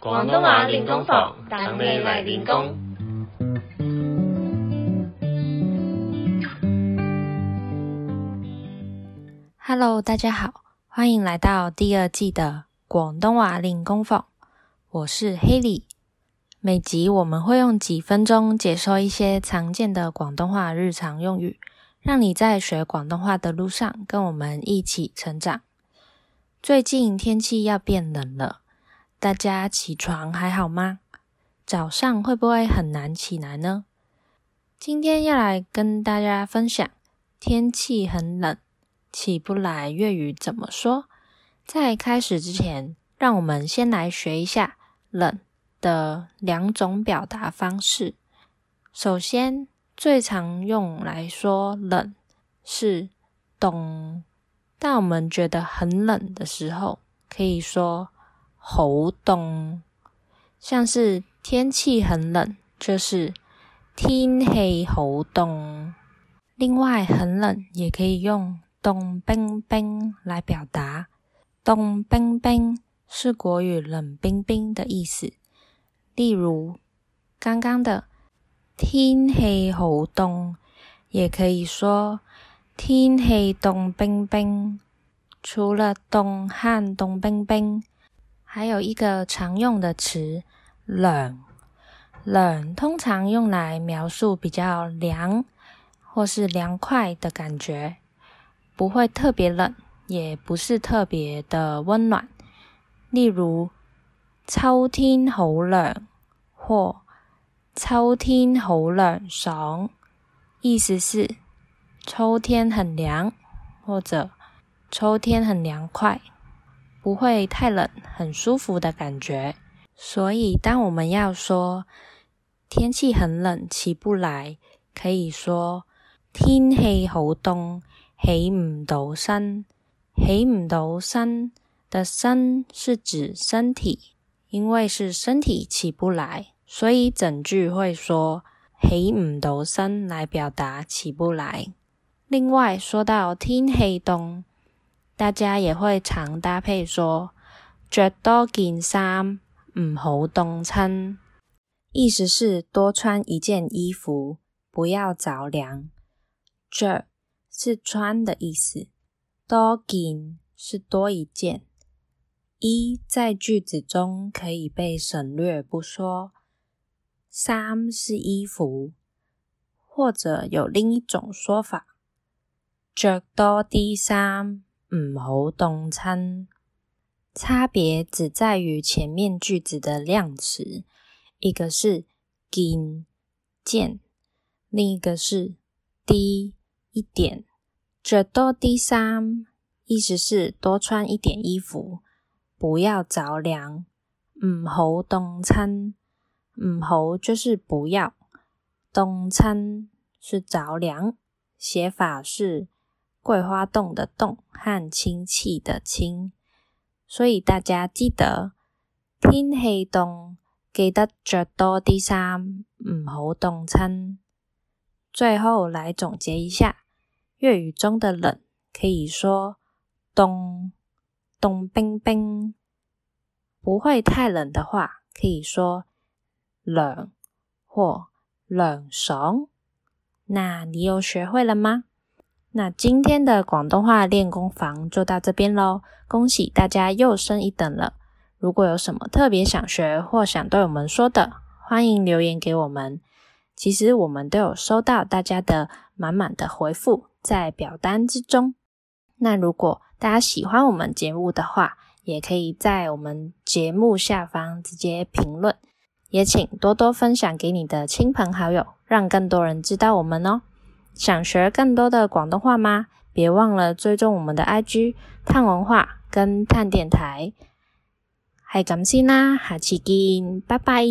广东话练功房，等你来练功。Hello，大家好，欢迎来到第二季的广东话练功房。我是黑里。每集我们会用几分钟解说一些常见的广东话日常用语，让你在学广东话的路上跟我们一起成长。最近天气要变冷了，大家起床还好吗？早上会不会很难起来呢？今天要来跟大家分享，天气很冷，起不来粤语怎么说？在开始之前，让我们先来学一下冷的两种表达方式。首先，最常用来说冷是冬。当我们觉得很冷的时候，可以说“好冻”，像是天气很冷，就是“天气好冻”。另外，很冷也可以用“冻冰冰”来表达，“冻冰冰”是国语“冷冰冰”的意思。例如，刚刚的“天气好冻”，也可以说。天气冻冰冰，除了冻和冻冰冰，还有一个常用的词“冷”。冷通常用来描述比较凉或是凉快的感觉，不会特别冷，也不是特别的温暖。例如“秋天好凉”或“秋天好凉爽”，意思是。秋天很凉，或者秋天很凉快，不会太冷，很舒服的感觉。所以，当我们要说天气很冷，起不来，可以说天气好冻，起唔到身。起唔到身的身是指身体，因为是身体起不来，所以整句会说起唔到身来表达起不来。另外，说到天气冻，大家也会常搭配说着多件衫，唔好冻亲。意思是多穿一件衣服，不要着凉。着是穿的意思，多件是多一件。一在句子中可以被省略不说。衫是衣服，或者有另一种说法。着多啲衫，唔好冻餐。差别只在于前面句子的量词，一个是件件，另一个是低一点。着多啲衫，意思是多穿一点衣服，不要着凉。唔好冻餐，唔好就是不要，冻餐是着凉。写法是。桂花洞的洞和氢气的氢，所以大家记得天气冻，记得着多啲衫，唔好冻亲。最后来总结一下，粤语中的冷可以说冻冻冰冰，不会太冷的话，可以说冷或冷爽。那你又学会了吗？那今天的广东话练功房就到这边喽，恭喜大家又升一等了。如果有什么特别想学或想对我们说的，欢迎留言给我们。其实我们都有收到大家的满满的回复在表单之中。那如果大家喜欢我们节目的话，也可以在我们节目下方直接评论，也请多多分享给你的亲朋好友，让更多人知道我们哦。想学更多的广东话吗？别忘了追踪我们的 IG 探文化跟探电台。系咁先啦，下次见，拜拜。